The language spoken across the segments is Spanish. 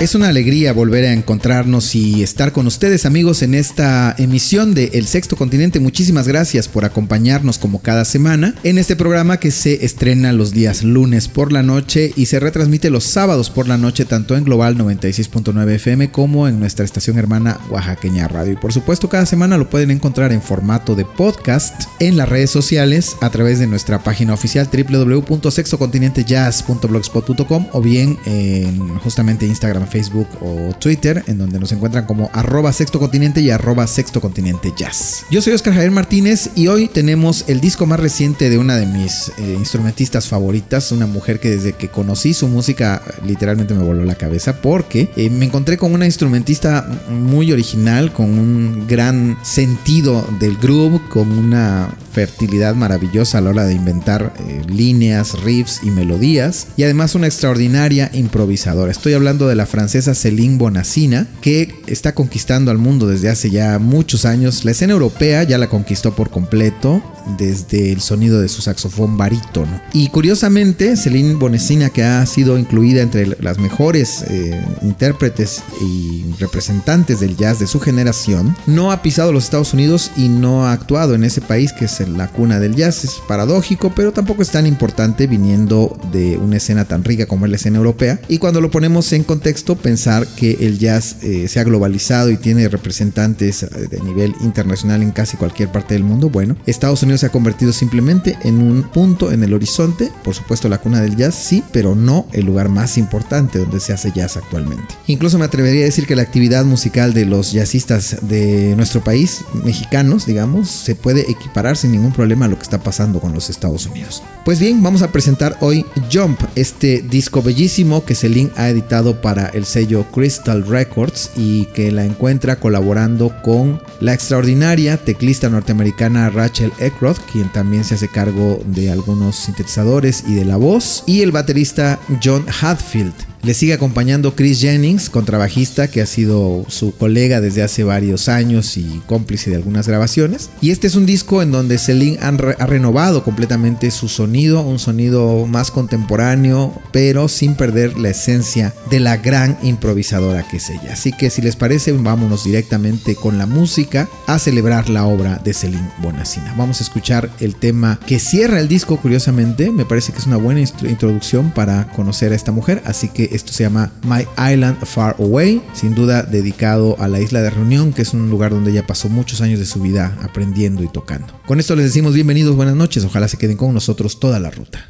Es una alegría volver a encontrarnos y estar con ustedes amigos en esta emisión de El Sexto Continente. Muchísimas gracias por acompañarnos como cada semana en este programa que se estrena los días lunes por la noche y se retransmite los sábados por la noche tanto en Global 96.9 FM como en nuestra estación hermana Oaxaqueña Radio. Y por supuesto cada semana lo pueden encontrar en formato de podcast en las redes sociales a través de nuestra página oficial www.sextocontinentejazz.blogspot.com o bien en justamente Instagram Facebook o Twitter, en donde nos encuentran como arroba sexto continente y arroba sexto continente jazz. Yo soy Oscar Javier Martínez y hoy tenemos el disco más reciente de una de mis eh, instrumentistas favoritas, una mujer que desde que conocí su música literalmente me voló la cabeza porque eh, me encontré con una instrumentista muy original, con un gran sentido del groove, con una fertilidad maravillosa a la hora de inventar eh, líneas, riffs y melodías y además una extraordinaria improvisadora. Estoy hablando de la francesa Céline Bonassina, que está conquistando al mundo desde hace ya muchos años. La escena europea ya la conquistó por completo desde el sonido de su saxofón barítono. Y curiosamente, Céline Bonassina, que ha sido incluida entre las mejores eh, intérpretes y representantes del jazz de su generación, no ha pisado los Estados Unidos y no ha actuado en ese país que es la cuna del jazz. Es paradójico, pero tampoco es tan importante viniendo de una escena tan rica como es la escena europea. Y cuando lo ponemos en contexto, pensar que el jazz eh, se ha globalizado y tiene representantes eh, de nivel internacional en casi cualquier parte del mundo. Bueno, Estados Unidos se ha convertido simplemente en un punto en el horizonte, por supuesto la cuna del jazz, sí, pero no el lugar más importante donde se hace jazz actualmente. Incluso me atrevería a decir que la actividad musical de los jazzistas de nuestro país, mexicanos, digamos, se puede equiparar sin ningún problema a lo que está pasando con los Estados Unidos. Pues bien, vamos a presentar hoy Jump, este disco bellísimo que Celine ha editado para el sello Crystal Records y que la encuentra colaborando con la extraordinaria teclista norteamericana Rachel Eckroth, quien también se hace cargo de algunos sintetizadores y de la voz, y el baterista John Hadfield. Le sigue acompañando Chris Jennings, contrabajista que ha sido su colega desde hace varios años y cómplice de algunas grabaciones. Y este es un disco en donde Celine ha renovado completamente su sonido, un sonido más contemporáneo, pero sin perder la esencia de la gran improvisadora que es ella. Así que si les parece, vámonos directamente con la música a celebrar la obra de Celine Bonassina. Vamos a escuchar el tema que cierra el disco, curiosamente. Me parece que es una buena introducción para conocer a esta mujer, así que esto se llama My Island Far Away, sin duda dedicado a la isla de Reunión, que es un lugar donde ella pasó muchos años de su vida aprendiendo y tocando. Con esto les decimos bienvenidos, buenas noches, ojalá se queden con nosotros toda la ruta.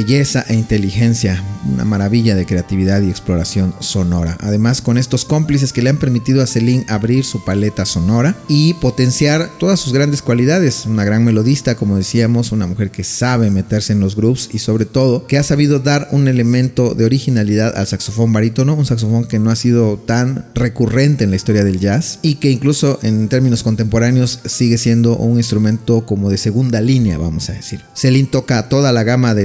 Belleza e inteligencia, una maravilla de creatividad y exploración sonora. Además, con estos cómplices que le han permitido a Celine abrir su paleta sonora y potenciar todas sus grandes cualidades. Una gran melodista, como decíamos, una mujer que sabe meterse en los grooves y sobre todo que ha sabido dar un elemento de originalidad al saxofón barítono, un saxofón que no ha sido tan recurrente en la historia del jazz y que incluso en términos contemporáneos sigue siendo un instrumento como de segunda línea, vamos a decir. Celine toca toda la gama de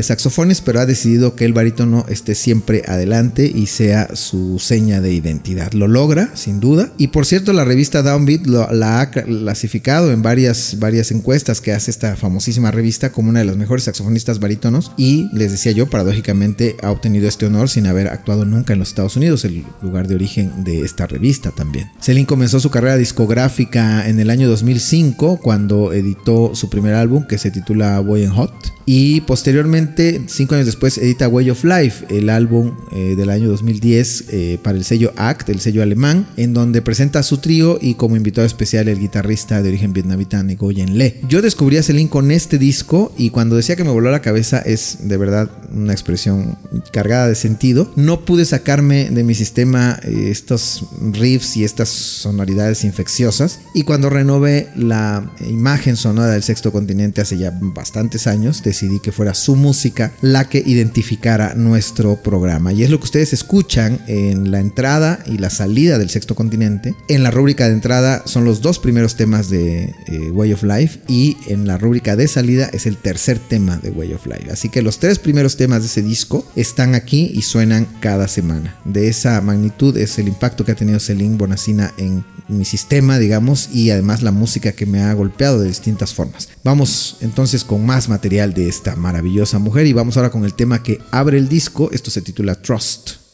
pero ha decidido que el barítono esté siempre adelante y sea su seña de identidad. Lo logra, sin duda. Y por cierto, la revista Downbeat la ha clasificado en varias, varias encuestas que hace esta famosísima revista como una de las mejores saxofonistas barítonos. Y les decía yo, paradójicamente ha obtenido este honor sin haber actuado nunca en los Estados Unidos, el lugar de origen de esta revista también. Celine comenzó su carrera discográfica en el año 2005 cuando editó su primer álbum que se titula Boy and Hot y posteriormente, cinco años después, edita Way of Life, el álbum eh, del año 2010 eh, para el sello ACT, el sello alemán, en donde presenta a su trío y como invitado especial el guitarrista de origen vietnamita Ngoyen Le. Yo descubrí a Celine con este disco y cuando decía que me voló la cabeza es de verdad una expresión cargada de sentido. No pude sacarme de mi sistema eh, estos riffs y estas sonoridades infecciosas y cuando renové la imagen sonora del sexto continente hace ya bastantes años, decidí que fuera su música la que identificara nuestro programa. Y es lo que ustedes escuchan en la entrada y la salida del sexto continente. En la rúbrica de entrada son los dos primeros temas de eh, Way of Life y en la rúbrica de salida es el tercer tema de Way of Life. Así que los tres primeros temas de ese disco están aquí y suenan cada semana. De esa magnitud es el impacto que ha tenido Celine Bonacina en mi sistema, digamos, y además la música que me ha golpeado de distintas formas. Vamos entonces con más material de esta maravillosa mujer y vamos ahora con el tema que abre el disco. Esto se titula Trust.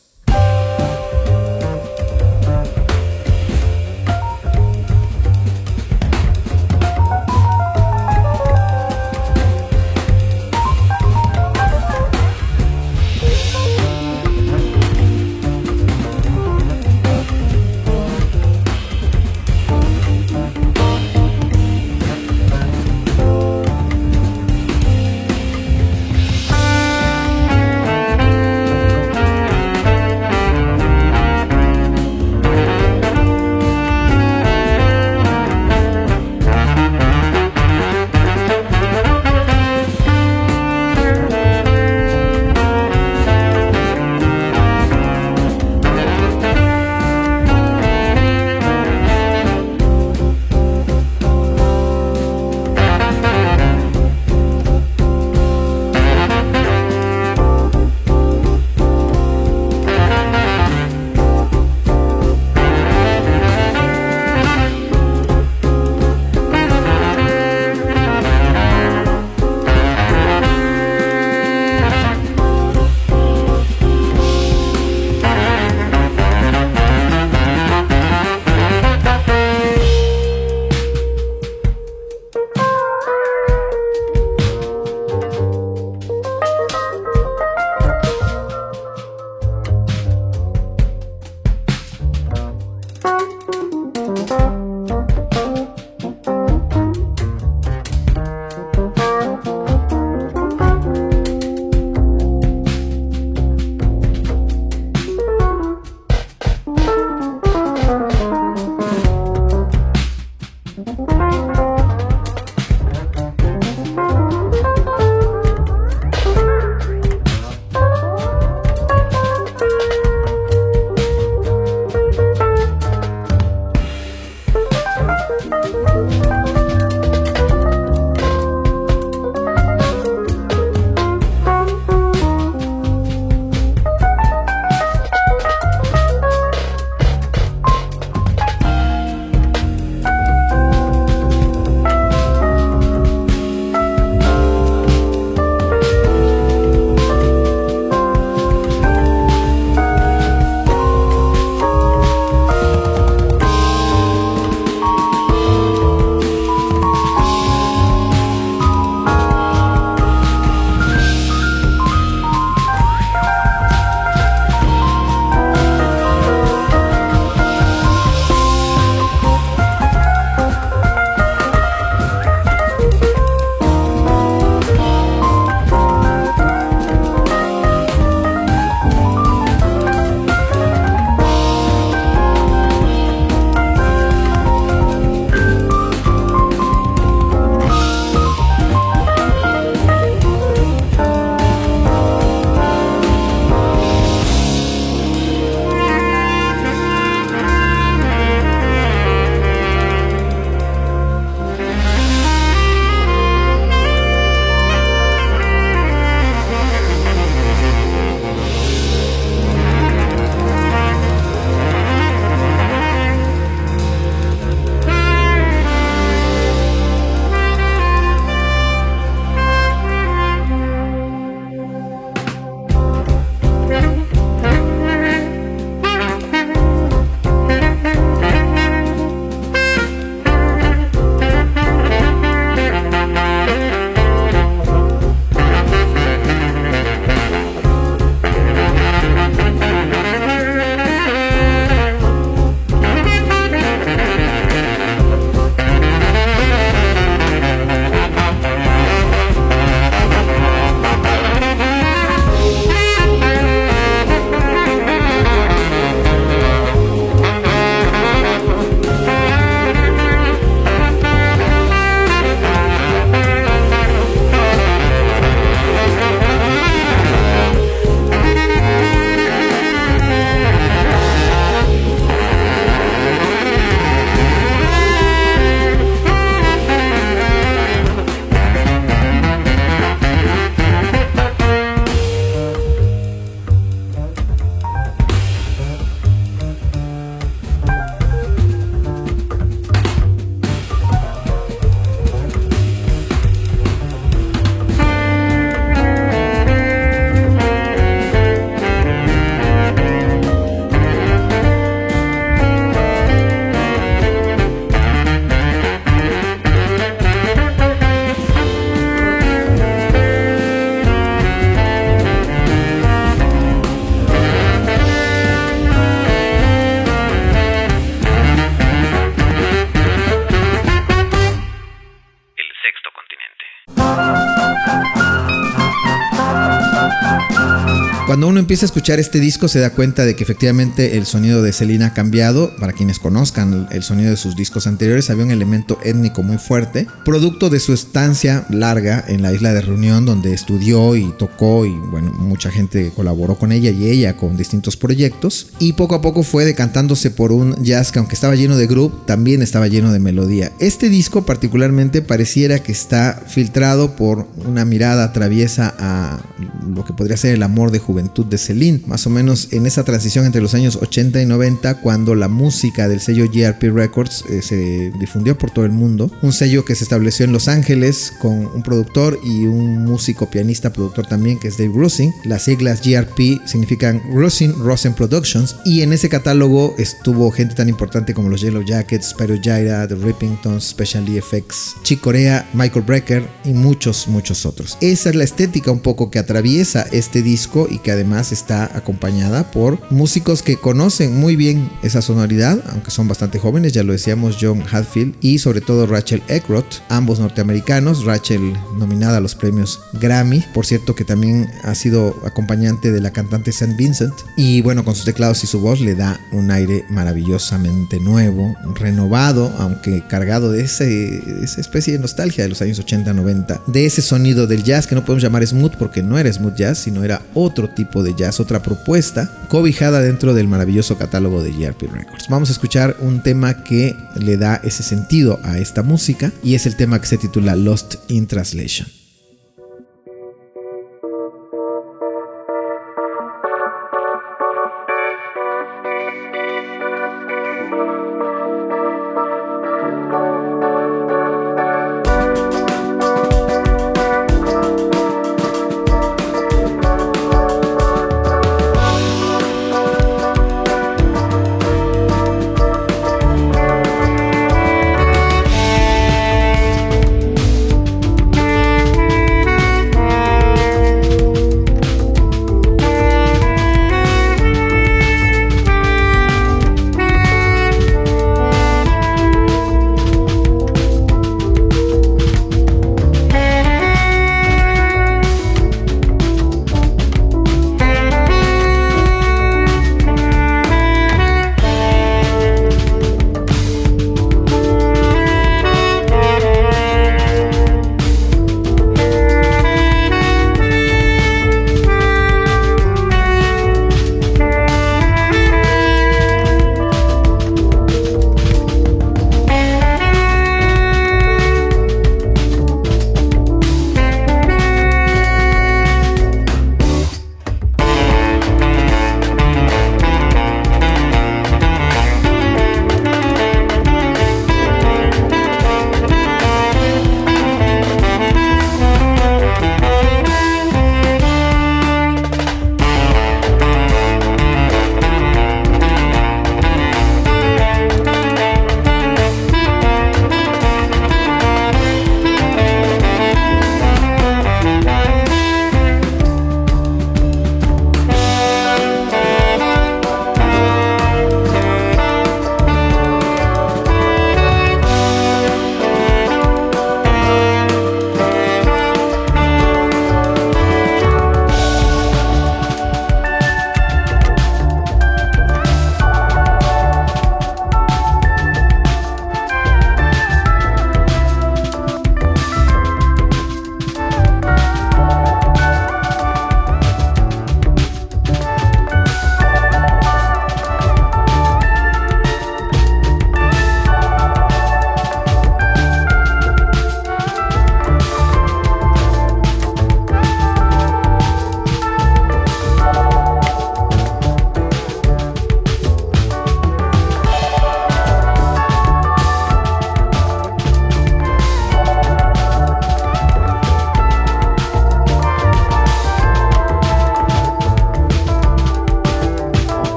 Empieza a escuchar este disco se da cuenta de que efectivamente el sonido de Selena ha cambiado. Para quienes conozcan el sonido de sus discos anteriores, había un elemento étnico muy fuerte, producto de su estancia larga en la isla de Reunión, donde estudió y tocó y bueno, mucha gente colaboró con ella y ella con distintos proyectos. Y poco a poco fue decantándose por un jazz que aunque estaba lleno de groove, también estaba lleno de melodía. Este disco particularmente pareciera que está filtrado por una mirada traviesa a lo que podría ser el amor de juventud de Celine, más o menos en esa transición entre los años 80 y 90 cuando la música del sello GRP Records eh, se difundió por todo el mundo, un sello que se estableció en Los Ángeles con un productor y un músico pianista productor también que es Dave Rusin. Las siglas GRP significan Rusin Rosen Productions y en ese catálogo estuvo gente tan importante como los Yellow Jackets, Spyro Gyra, The Rippingtons, Special Effects, Chick Corea, Michael Brecker y muchos muchos otros. Esa es la estética un poco que atraviesa este disco y que además está acompañada por músicos que conocen muy bien esa sonoridad, aunque son bastante jóvenes, ya lo decíamos John Hadfield y sobre todo Rachel Eckroth, ambos norteamericanos, Rachel nominada a los premios Grammy, por cierto que también ha sido acompañante de la cantante St. Vincent y bueno, con sus teclados y su voz le da un aire maravillosamente nuevo, renovado, aunque cargado de ese, esa especie de nostalgia de los años 80-90, de ese sonido del jazz que no podemos llamar smooth porque no era smooth jazz, sino era otro tipo de jazz, otra propuesta, cobijada dentro del maravilloso catálogo de GRP Records. Vamos a escuchar un tema que le da ese sentido a esta música y es el tema que se titula Lost in Translation.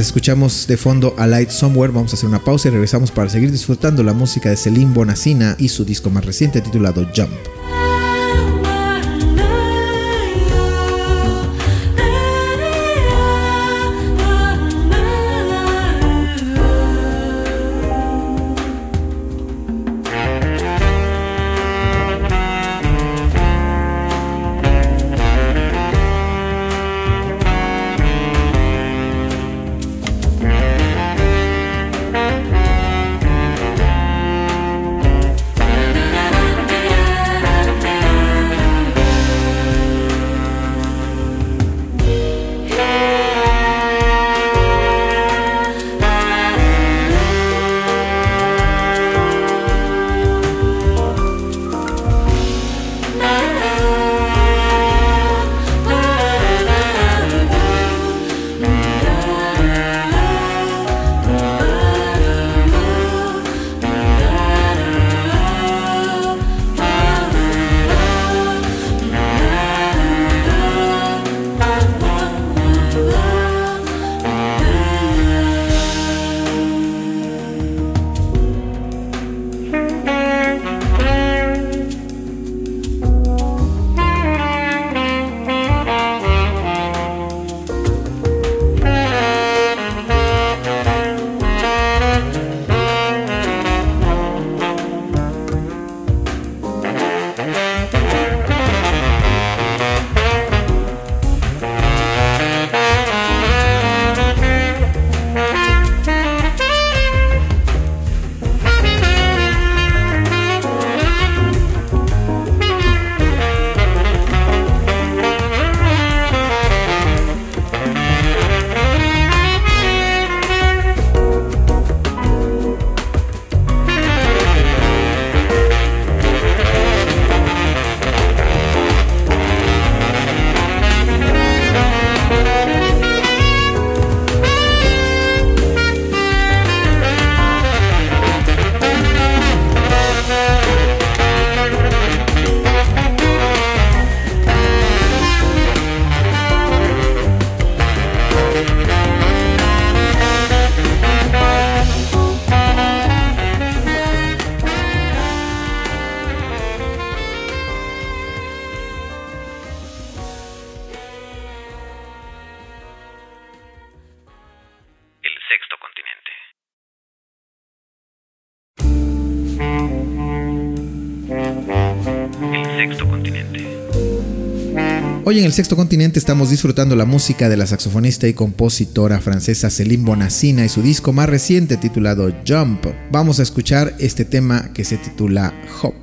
Escuchamos de fondo a Light Somewhere, vamos a hacer una pausa y regresamos para seguir disfrutando la música de Celine Bonacina y su disco más reciente titulado Jump. Hoy en el sexto continente estamos disfrutando la música de la saxofonista y compositora francesa Céline Bonassina y su disco más reciente titulado Jump. Vamos a escuchar este tema que se titula Hop.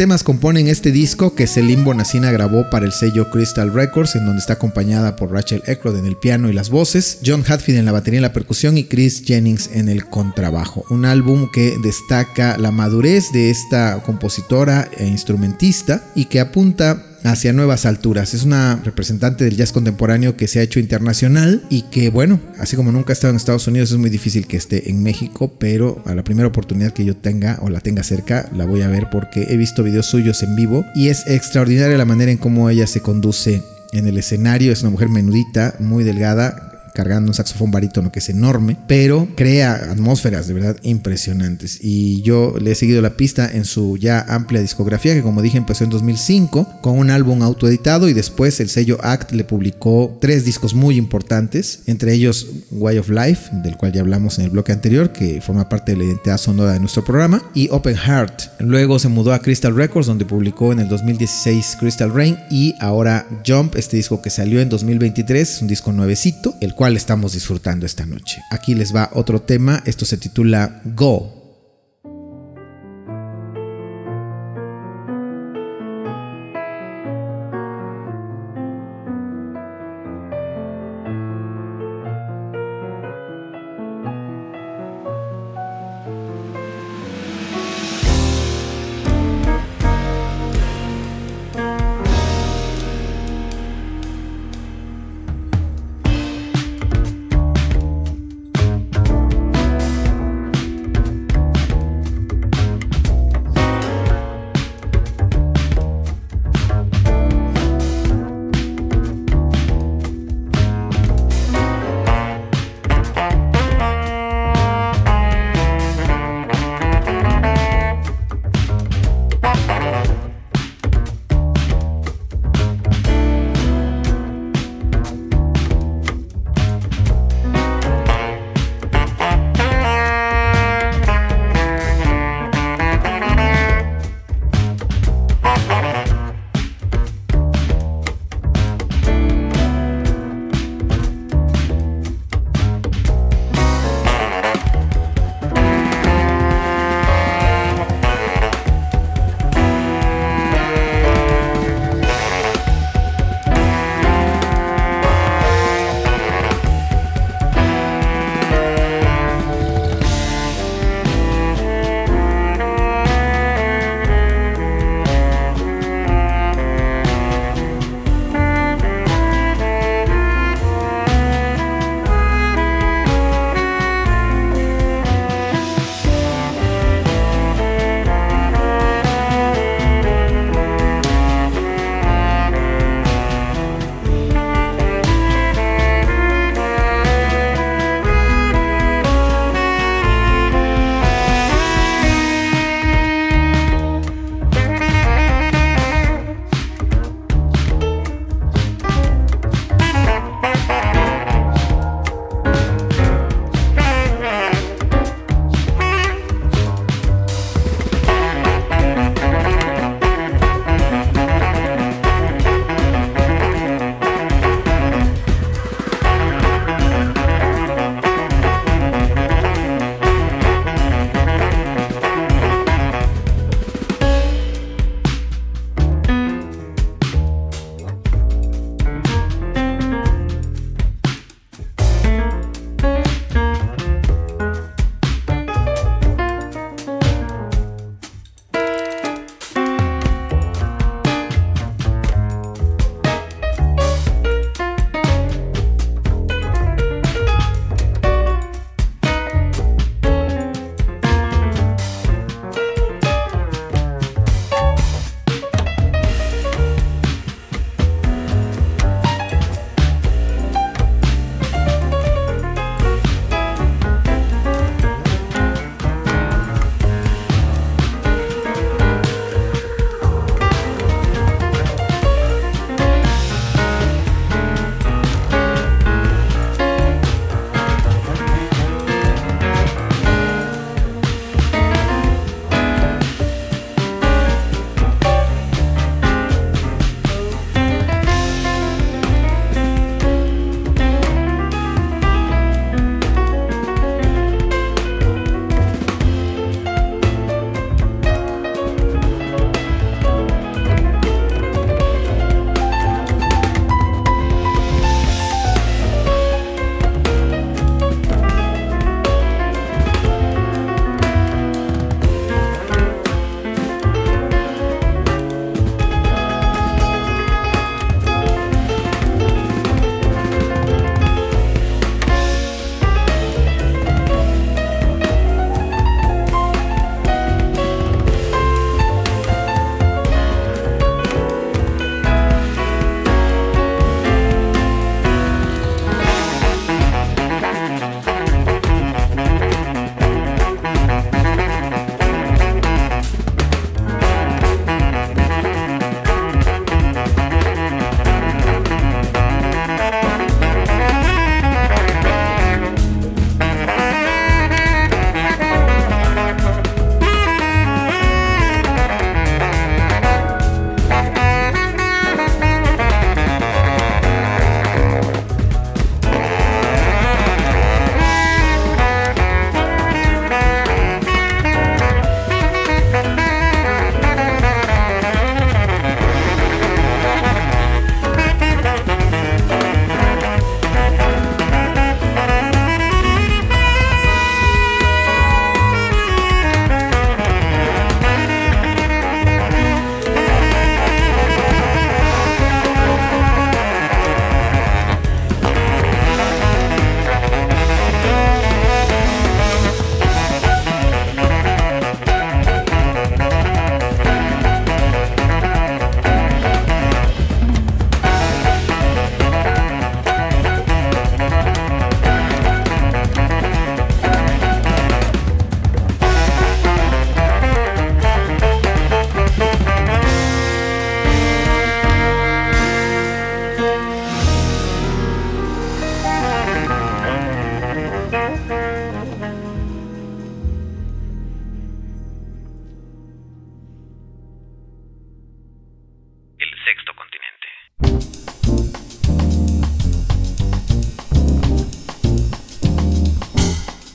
Temas componen este disco que Celine Nacina grabó para el sello Crystal Records, en donde está acompañada por Rachel Eckroyd en el piano y las voces, John Hatfield en la batería y la percusión y Chris Jennings en el contrabajo. Un álbum que destaca la madurez de esta compositora e instrumentista y que apunta hacia nuevas alturas. Es una representante del jazz contemporáneo que se ha hecho internacional y que, bueno, así como nunca ha estado en Estados Unidos, es muy difícil que esté en México, pero a la primera oportunidad que yo tenga o la tenga cerca, la voy a ver porque he visto videos suyos en vivo y es extraordinaria la manera en cómo ella se conduce en el escenario. Es una mujer menudita, muy delgada, cargando un saxofón barítono que es enorme, pero crea atmósferas de verdad impresionantes. Y yo le he seguido la pista en su ya amplia discografía, que como dije empezó en 2005 con un álbum autoeditado y después el sello Act le publicó tres discos muy importantes, entre ellos Way of Life, del cual ya hablamos en el bloque anterior, que forma parte de la identidad sonora de nuestro programa, y Open Heart. Luego se mudó a Crystal Records, donde publicó en el 2016 Crystal Rain y ahora Jump, este disco que salió en 2023, un disco nuevecito, el cual estamos disfrutando esta noche. Aquí les va otro tema, esto se titula Go.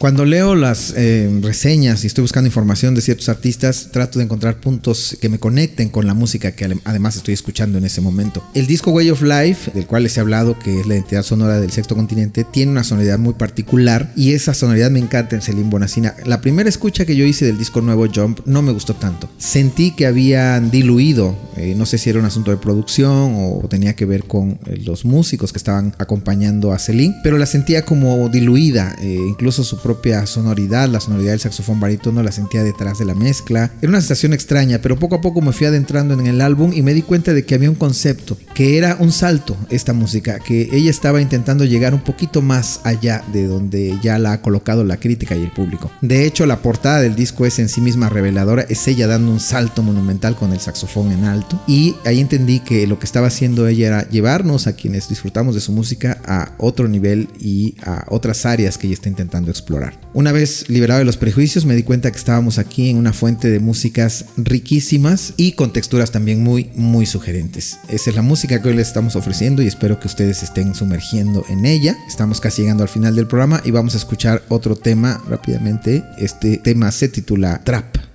Cuando leo las eh, reseñas y estoy buscando información de ciertos artistas, trato de encontrar puntos que me conecten con la música que además estoy escuchando en ese momento. El disco Way of Life, del cual les he hablado, que es la identidad sonora del sexto continente, tiene una sonoridad muy particular y esa sonoridad me encanta en Celine Bonacina. La primera escucha que yo hice del disco nuevo Jump no me gustó tanto. Sentí que habían diluido, eh, no sé si era un asunto de producción o tenía que ver con eh, los músicos que estaban acompañando a Celine, pero la sentía como diluida, incluso su propia sonoridad, la sonoridad del saxofón barítono la sentía detrás de la mezcla. Era una sensación extraña, pero poco a poco me fui adentrando en el álbum y me di cuenta de que había un concepto, que era un salto esta música, que ella estaba intentando llegar un poquito más allá de donde ya la ha colocado la crítica y el público. De hecho, la portada del disco es en sí misma reveladora, es ella dando un salto monumental con el saxofón en alto y ahí entendí que lo que estaba haciendo ella era llevarnos a quienes disfrutamos de su música a otro nivel y a otras áreas que ella está intentando explorar. Una vez liberado de los prejuicios me di cuenta que estábamos aquí en una fuente de músicas riquísimas y con texturas también muy muy sugerentes. Esa es la música que hoy les estamos ofreciendo y espero que ustedes estén sumergiendo en ella. Estamos casi llegando al final del programa y vamos a escuchar otro tema rápidamente. Este tema se titula Trap.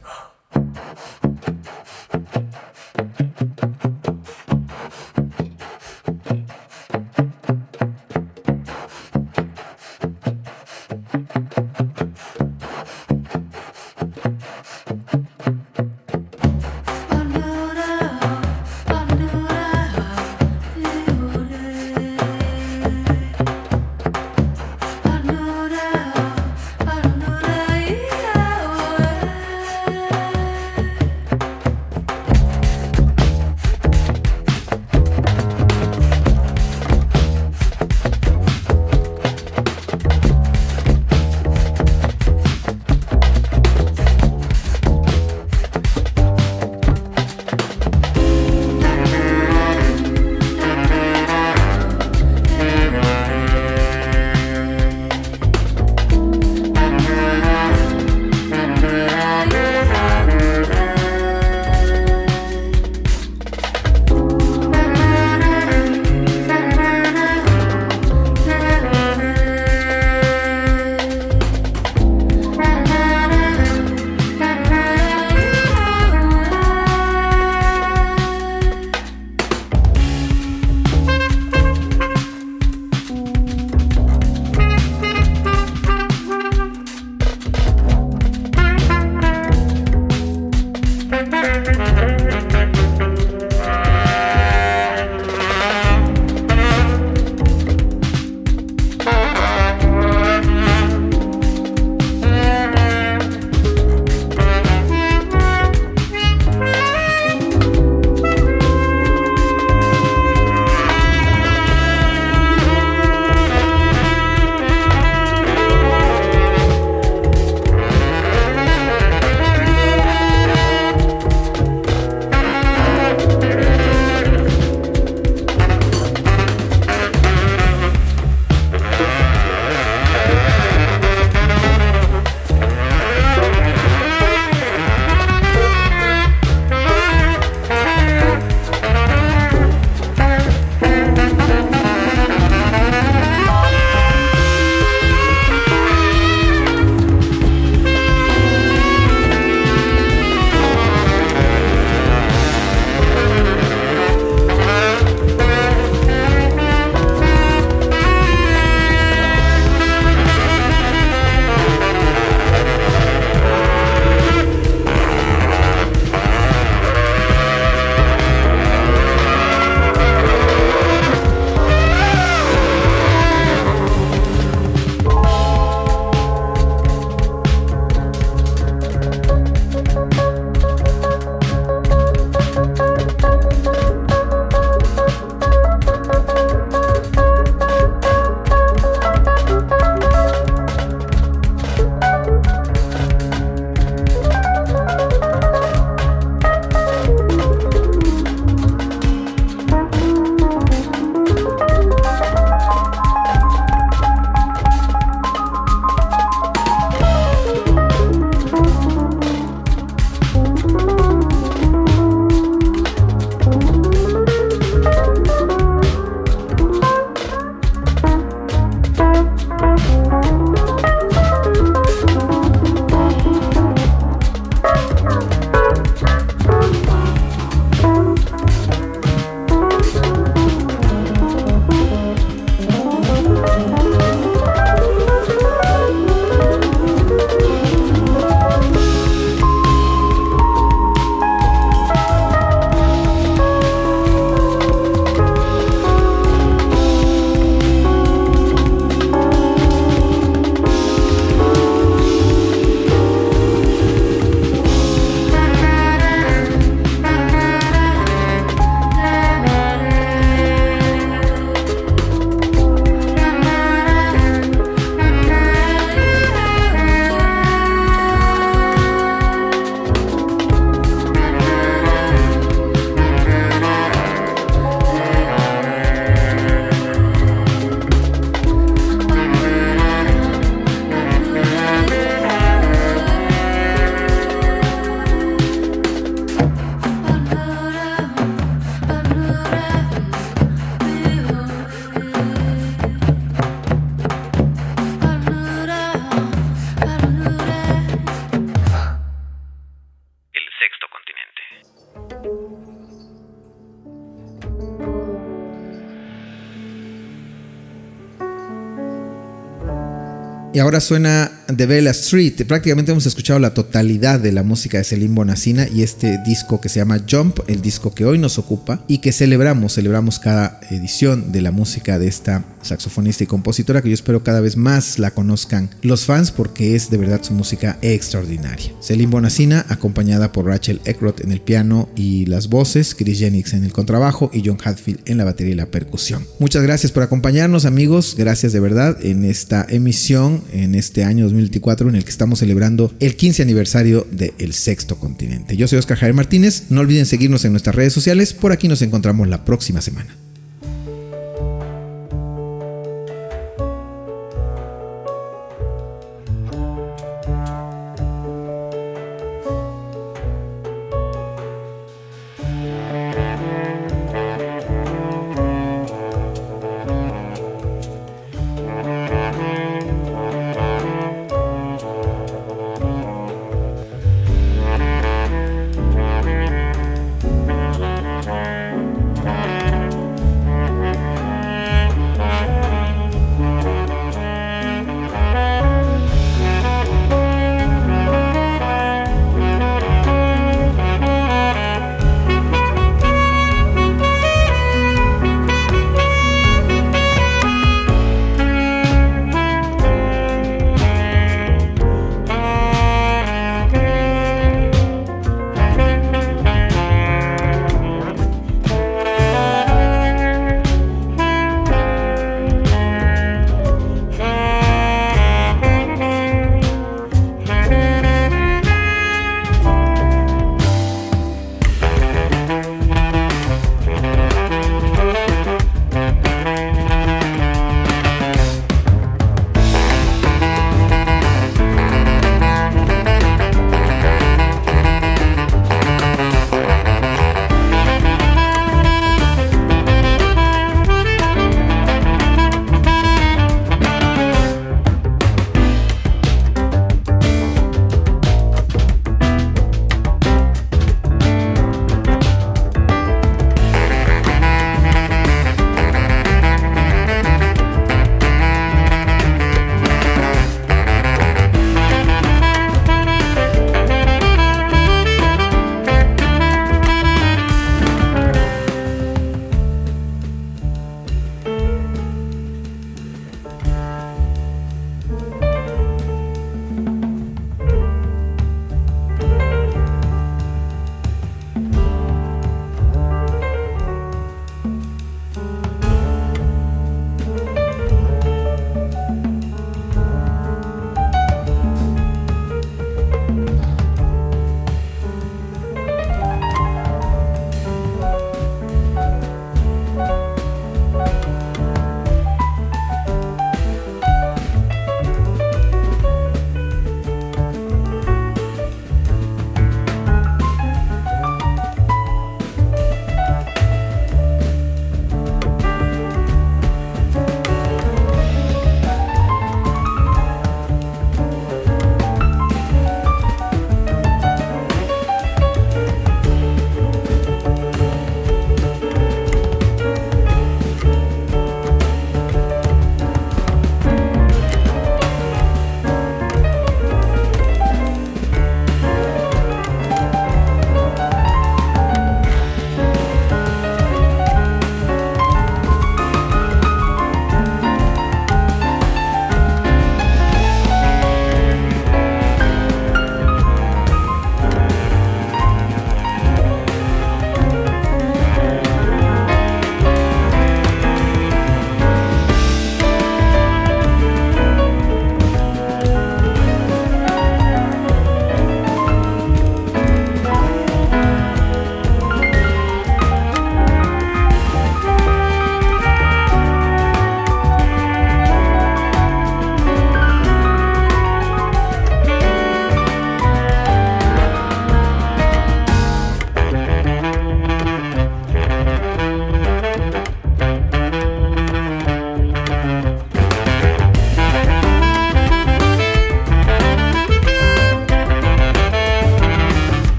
Y ahora suena The Bella Street. Prácticamente hemos escuchado la totalidad de la música de Celine Bonacina y este disco que se llama Jump, el disco que hoy nos ocupa y que celebramos, celebramos cada edición de la música de esta saxofonista y compositora que yo espero cada vez más la conozcan los fans porque es de verdad su música extraordinaria. Celine Bonacina acompañada por Rachel Eckroth en el piano y las voces, Chris Jennings en el contrabajo y John Hadfield en la batería y la percusión. Muchas gracias por acompañarnos amigos, gracias de verdad en esta emisión en este año 2024 en el que estamos celebrando el 15 aniversario de El Sexto Continente. Yo soy Oscar Javier Martínez, no olviden seguirnos en nuestras redes sociales, por aquí nos encontramos la próxima semana.